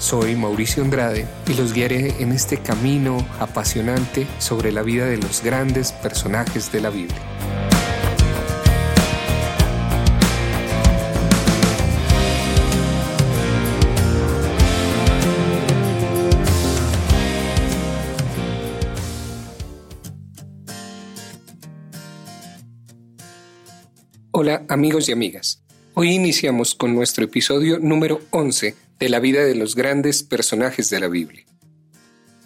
Soy Mauricio Andrade y los guiaré en este camino apasionante sobre la vida de los grandes personajes de la Biblia. Hola amigos y amigas. Hoy iniciamos con nuestro episodio número 11 de la vida de los grandes personajes de la Biblia.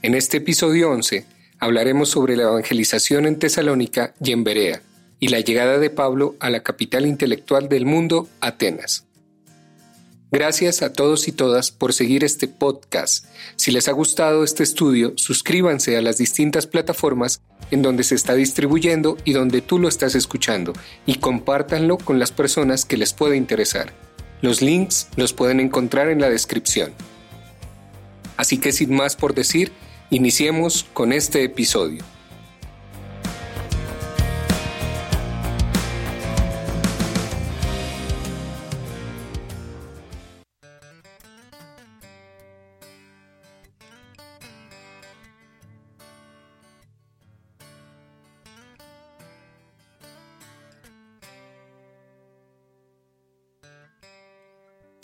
En este episodio 11 hablaremos sobre la evangelización en Tesalónica y en Berea, y la llegada de Pablo a la capital intelectual del mundo, Atenas. Gracias a todos y todas por seguir este podcast. Si les ha gustado este estudio, suscríbanse a las distintas plataformas en donde se está distribuyendo y donde tú lo estás escuchando y compártanlo con las personas que les pueda interesar. Los links los pueden encontrar en la descripción. Así que sin más por decir, iniciemos con este episodio.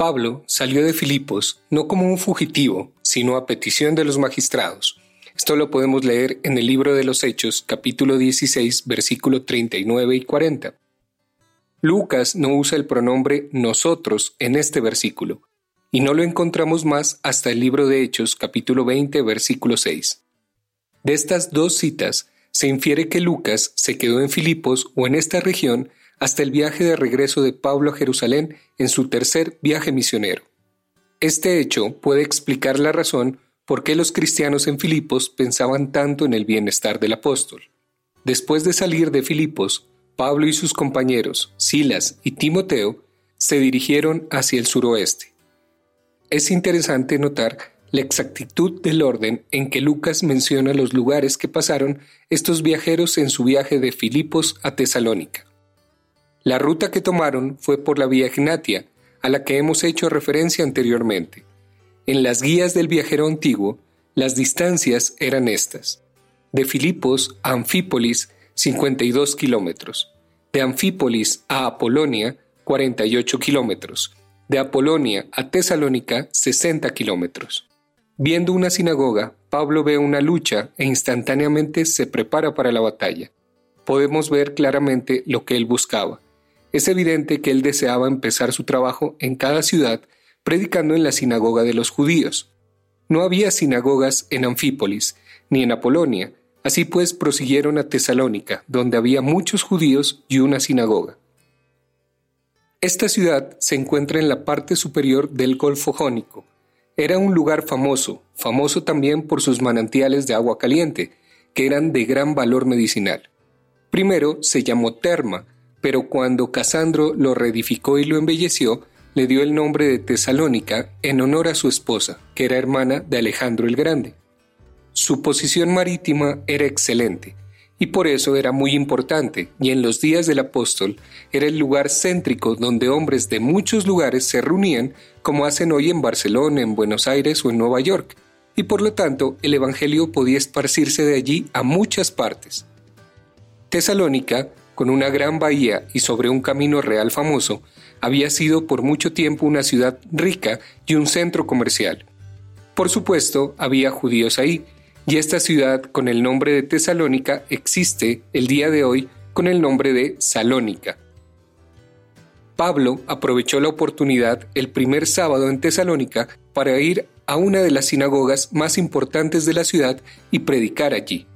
Pablo salió de Filipos no como un fugitivo, sino a petición de los magistrados. Esto lo podemos leer en el libro de los Hechos, capítulo 16, versículo 39 y 40. Lucas no usa el pronombre nosotros en este versículo, y no lo encontramos más hasta el libro de Hechos, capítulo 20, versículo 6. De estas dos citas se infiere que Lucas se quedó en Filipos o en esta región hasta el viaje de regreso de Pablo a Jerusalén en su tercer viaje misionero. Este hecho puede explicar la razón por qué los cristianos en Filipos pensaban tanto en el bienestar del apóstol. Después de salir de Filipos, Pablo y sus compañeros, Silas y Timoteo, se dirigieron hacia el suroeste. Es interesante notar la exactitud del orden en que Lucas menciona los lugares que pasaron estos viajeros en su viaje de Filipos a Tesalónica. La ruta que tomaron fue por la vía Ignatia, a la que hemos hecho referencia anteriormente. En las guías del viajero antiguo, las distancias eran estas. De Filipos a Anfípolis, 52 kilómetros. De Anfípolis a Apolonia, 48 kilómetros. De Apolonia a Tesalónica, 60 kilómetros. Viendo una sinagoga, Pablo ve una lucha e instantáneamente se prepara para la batalla. Podemos ver claramente lo que él buscaba es evidente que él deseaba empezar su trabajo en cada ciudad predicando en la sinagoga de los judíos. No había sinagogas en Anfípolis ni en Apolonia, así pues prosiguieron a Tesalónica, donde había muchos judíos y una sinagoga. Esta ciudad se encuentra en la parte superior del Golfo Jónico. Era un lugar famoso, famoso también por sus manantiales de agua caliente, que eran de gran valor medicinal. Primero se llamó Terma, pero cuando Casandro lo reedificó y lo embelleció, le dio el nombre de Tesalónica en honor a su esposa, que era hermana de Alejandro el Grande. Su posición marítima era excelente, y por eso era muy importante, y en los días del apóstol era el lugar céntrico donde hombres de muchos lugares se reunían, como hacen hoy en Barcelona, en Buenos Aires o en Nueva York, y por lo tanto el Evangelio podía esparcirse de allí a muchas partes. Tesalónica con una gran bahía y sobre un camino real famoso, había sido por mucho tiempo una ciudad rica y un centro comercial. Por supuesto, había judíos ahí, y esta ciudad con el nombre de Tesalónica existe el día de hoy con el nombre de Salónica. Pablo aprovechó la oportunidad el primer sábado en Tesalónica para ir a una de las sinagogas más importantes de la ciudad y predicar allí.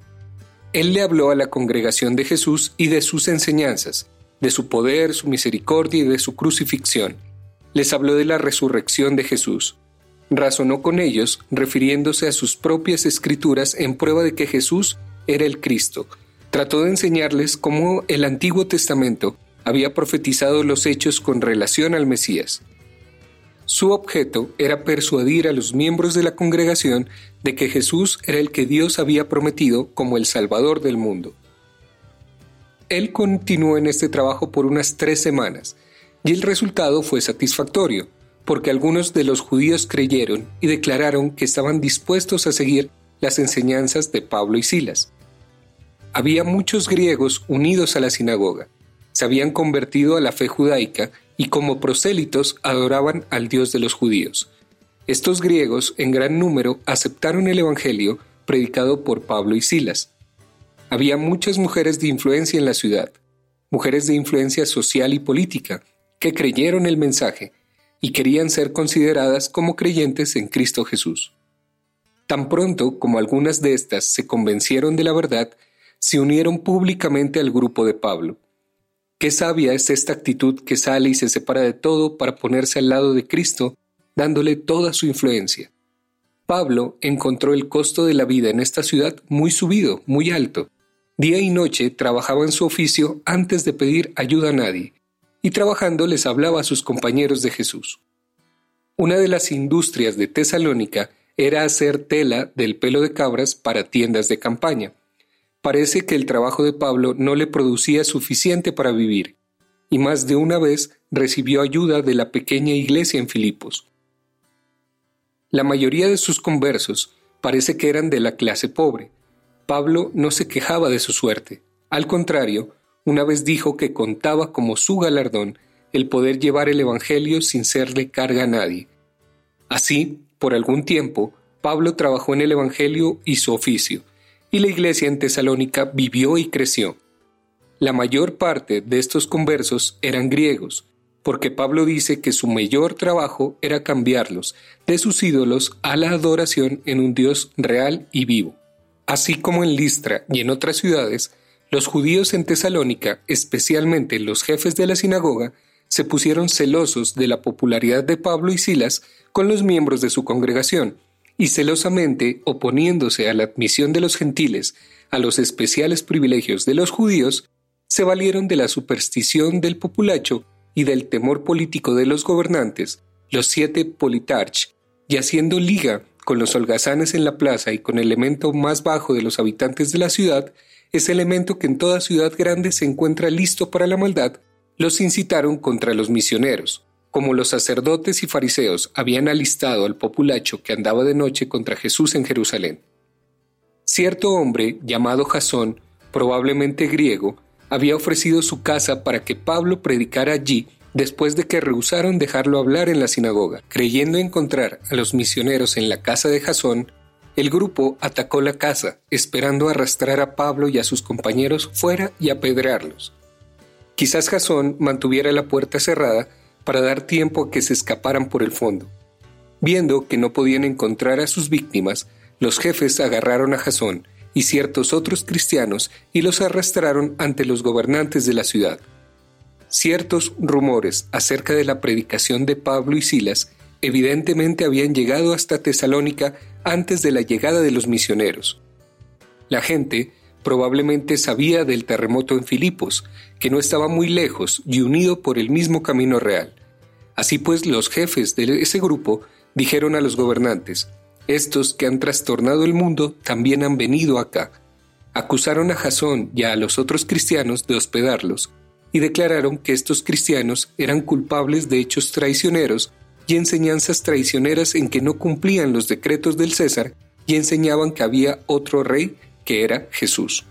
Él le habló a la congregación de Jesús y de sus enseñanzas, de su poder, su misericordia y de su crucifixión. Les habló de la resurrección de Jesús. razonó con ellos, refiriéndose a sus propias escrituras en prueba de que Jesús era el Cristo. Trató de enseñarles cómo el Antiguo Testamento había profetizado los hechos con relación al Mesías. Su objeto era persuadir a los miembros de la congregación de que Jesús era el que Dios había prometido como el Salvador del mundo. Él continuó en este trabajo por unas tres semanas, y el resultado fue satisfactorio, porque algunos de los judíos creyeron y declararon que estaban dispuestos a seguir las enseñanzas de Pablo y Silas. Había muchos griegos unidos a la sinagoga, se habían convertido a la fe judaica y como prosélitos adoraban al Dios de los judíos. Estos griegos en gran número aceptaron el Evangelio predicado por Pablo y Silas. Había muchas mujeres de influencia en la ciudad, mujeres de influencia social y política, que creyeron el mensaje y querían ser consideradas como creyentes en Cristo Jesús. Tan pronto como algunas de estas se convencieron de la verdad, se unieron públicamente al grupo de Pablo. Qué sabia es esta actitud que sale y se separa de todo para ponerse al lado de Cristo, dándole toda su influencia. Pablo encontró el costo de la vida en esta ciudad muy subido, muy alto. Día y noche trabajaba en su oficio antes de pedir ayuda a nadie, y trabajando les hablaba a sus compañeros de Jesús. Una de las industrias de Tesalónica era hacer tela del pelo de cabras para tiendas de campaña. Parece que el trabajo de Pablo no le producía suficiente para vivir, y más de una vez recibió ayuda de la pequeña iglesia en Filipos. La mayoría de sus conversos parece que eran de la clase pobre. Pablo no se quejaba de su suerte. Al contrario, una vez dijo que contaba como su galardón el poder llevar el Evangelio sin serle carga a nadie. Así, por algún tiempo, Pablo trabajó en el Evangelio y su oficio, y la iglesia en Tesalónica vivió y creció. La mayor parte de estos conversos eran griegos, porque Pablo dice que su mayor trabajo era cambiarlos de sus ídolos a la adoración en un Dios real y vivo. Así como en Listra y en otras ciudades, los judíos en Tesalónica, especialmente los jefes de la sinagoga, se pusieron celosos de la popularidad de Pablo y Silas con los miembros de su congregación, y celosamente oponiéndose a la admisión de los gentiles a los especiales privilegios de los judíos, se valieron de la superstición del populacho y del temor político de los gobernantes, los siete politarch, y haciendo liga con los holgazanes en la plaza y con el elemento más bajo de los habitantes de la ciudad, ese elemento que en toda ciudad grande se encuentra listo para la maldad, los incitaron contra los misioneros, como los sacerdotes y fariseos habían alistado al populacho que andaba de noche contra Jesús en Jerusalén. Cierto hombre, llamado Jasón, probablemente griego, había ofrecido su casa para que Pablo predicara allí después de que rehusaron dejarlo hablar en la sinagoga. Creyendo encontrar a los misioneros en la casa de Jasón, el grupo atacó la casa, esperando arrastrar a Pablo y a sus compañeros fuera y apedrearlos. Quizás Jasón mantuviera la puerta cerrada para dar tiempo a que se escaparan por el fondo. Viendo que no podían encontrar a sus víctimas, los jefes agarraron a Jasón y ciertos otros cristianos y los arrastraron ante los gobernantes de la ciudad. Ciertos rumores acerca de la predicación de Pablo y Silas evidentemente habían llegado hasta Tesalónica antes de la llegada de los misioneros. La gente probablemente sabía del terremoto en Filipos, que no estaba muy lejos y unido por el mismo camino real. Así pues, los jefes de ese grupo dijeron a los gobernantes, estos que han trastornado el mundo también han venido acá. Acusaron a Jasón y a los otros cristianos de hospedarlos, y declararon que estos cristianos eran culpables de hechos traicioneros y enseñanzas traicioneras en que no cumplían los decretos del César y enseñaban que había otro rey que era Jesús.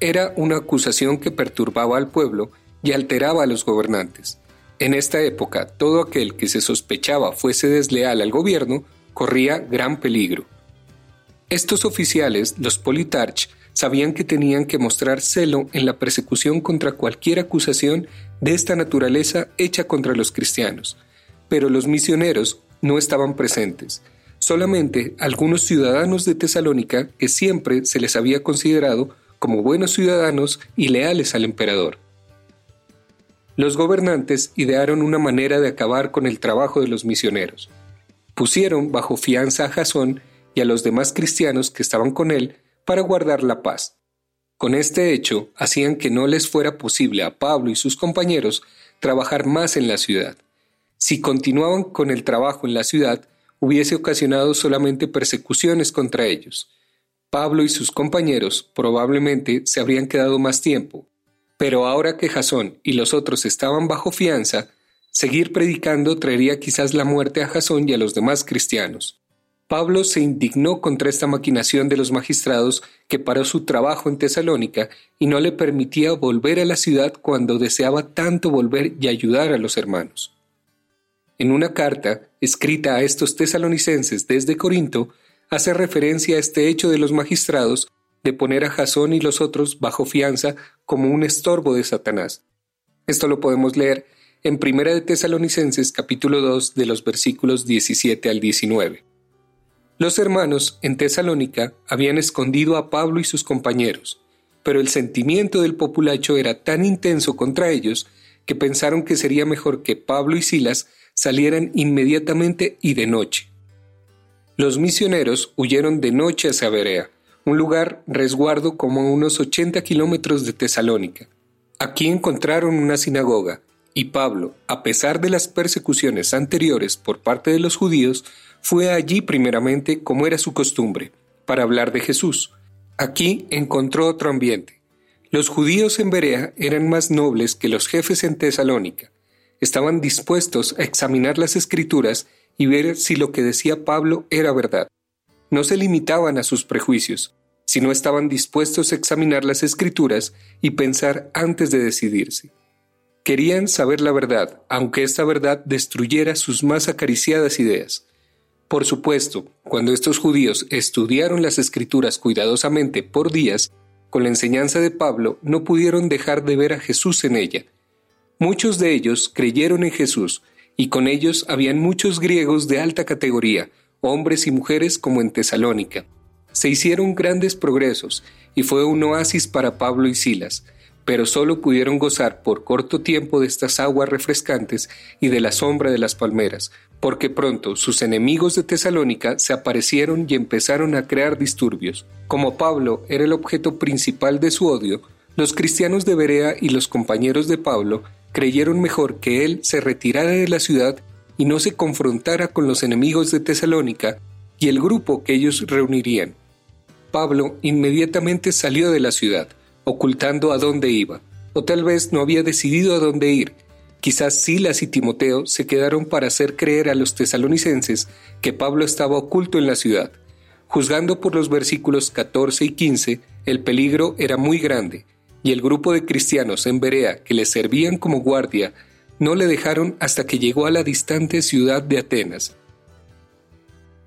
Era una acusación que perturbaba al pueblo y alteraba a los gobernantes. En esta época, todo aquel que se sospechaba fuese desleal al gobierno corría gran peligro. Estos oficiales, los politarch, sabían que tenían que mostrar celo en la persecución contra cualquier acusación de esta naturaleza hecha contra los cristianos, pero los misioneros no estaban presentes, solamente algunos ciudadanos de Tesalónica que siempre se les había considerado como buenos ciudadanos y leales al emperador. Los gobernantes idearon una manera de acabar con el trabajo de los misioneros. Pusieron bajo fianza a Jasón y a los demás cristianos que estaban con él para guardar la paz. Con este hecho hacían que no les fuera posible a Pablo y sus compañeros trabajar más en la ciudad. Si continuaban con el trabajo en la ciudad, hubiese ocasionado solamente persecuciones contra ellos. Pablo y sus compañeros probablemente se habrían quedado más tiempo, pero ahora que Jasón y los otros estaban bajo fianza, seguir predicando traería quizás la muerte a Jasón y a los demás cristianos. Pablo se indignó contra esta maquinación de los magistrados que paró su trabajo en Tesalónica y no le permitía volver a la ciudad cuando deseaba tanto volver y ayudar a los hermanos. En una carta escrita a estos tesalonicenses desde Corinto, hace referencia a este hecho de los magistrados de poner a Jasón y los otros bajo fianza como un estorbo de Satanás. Esto lo podemos leer en Primera de Tesalonicenses capítulo 2 de los versículos 17 al 19. Los hermanos en Tesalónica habían escondido a Pablo y sus compañeros, pero el sentimiento del populacho era tan intenso contra ellos que pensaron que sería mejor que Pablo y Silas salieran inmediatamente y de noche. Los misioneros huyeron de noche hacia Berea, un lugar resguardo como a unos 80 kilómetros de Tesalónica. Aquí encontraron una sinagoga, y Pablo, a pesar de las persecuciones anteriores por parte de los judíos, fue allí primeramente, como era su costumbre, para hablar de Jesús. Aquí encontró otro ambiente. Los judíos en Berea eran más nobles que los jefes en Tesalónica. Estaban dispuestos a examinar las escrituras y ver si lo que decía Pablo era verdad. No se limitaban a sus prejuicios, sino estaban dispuestos a examinar las escrituras y pensar antes de decidirse. Querían saber la verdad, aunque esta verdad destruyera sus más acariciadas ideas. Por supuesto, cuando estos judíos estudiaron las escrituras cuidadosamente por días, con la enseñanza de Pablo no pudieron dejar de ver a Jesús en ella. Muchos de ellos creyeron en Jesús, y con ellos habían muchos griegos de alta categoría, hombres y mujeres como en Tesalónica. Se hicieron grandes progresos, y fue un oasis para Pablo y Silas, pero solo pudieron gozar por corto tiempo de estas aguas refrescantes y de la sombra de las palmeras, porque pronto sus enemigos de Tesalónica se aparecieron y empezaron a crear disturbios. Como Pablo era el objeto principal de su odio, los cristianos de Berea y los compañeros de Pablo creyeron mejor que él se retirara de la ciudad y no se confrontara con los enemigos de Tesalónica y el grupo que ellos reunirían. Pablo inmediatamente salió de la ciudad, ocultando a dónde iba, o tal vez no había decidido a dónde ir, Quizás Silas y Timoteo se quedaron para hacer creer a los tesalonicenses que Pablo estaba oculto en la ciudad. Juzgando por los versículos 14 y 15, el peligro era muy grande, y el grupo de cristianos en Berea que le servían como guardia no le dejaron hasta que llegó a la distante ciudad de Atenas.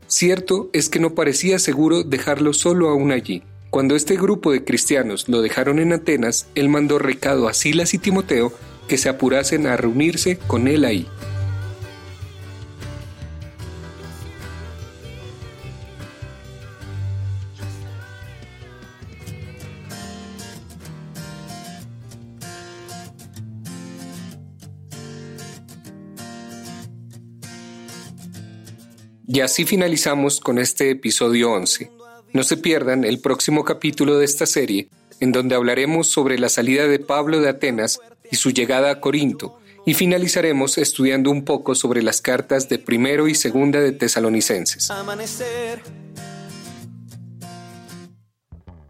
Cierto es que no parecía seguro dejarlo solo aún allí. Cuando este grupo de cristianos lo dejaron en Atenas, él mandó recado a Silas y Timoteo que se apurasen a reunirse con él ahí. Y así finalizamos con este episodio 11. No se pierdan el próximo capítulo de esta serie, en donde hablaremos sobre la salida de Pablo de Atenas y su llegada a Corinto, y finalizaremos estudiando un poco sobre las cartas de primero y segunda de Tesalonicenses.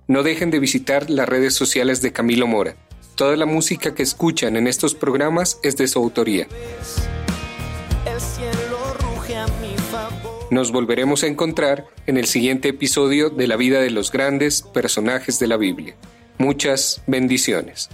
No dejen de visitar las redes sociales de Camilo Mora. Toda la música que escuchan en estos programas es de su autoría. Nos volveremos a encontrar en el siguiente episodio de la vida de los grandes personajes de la Biblia. Muchas bendiciones.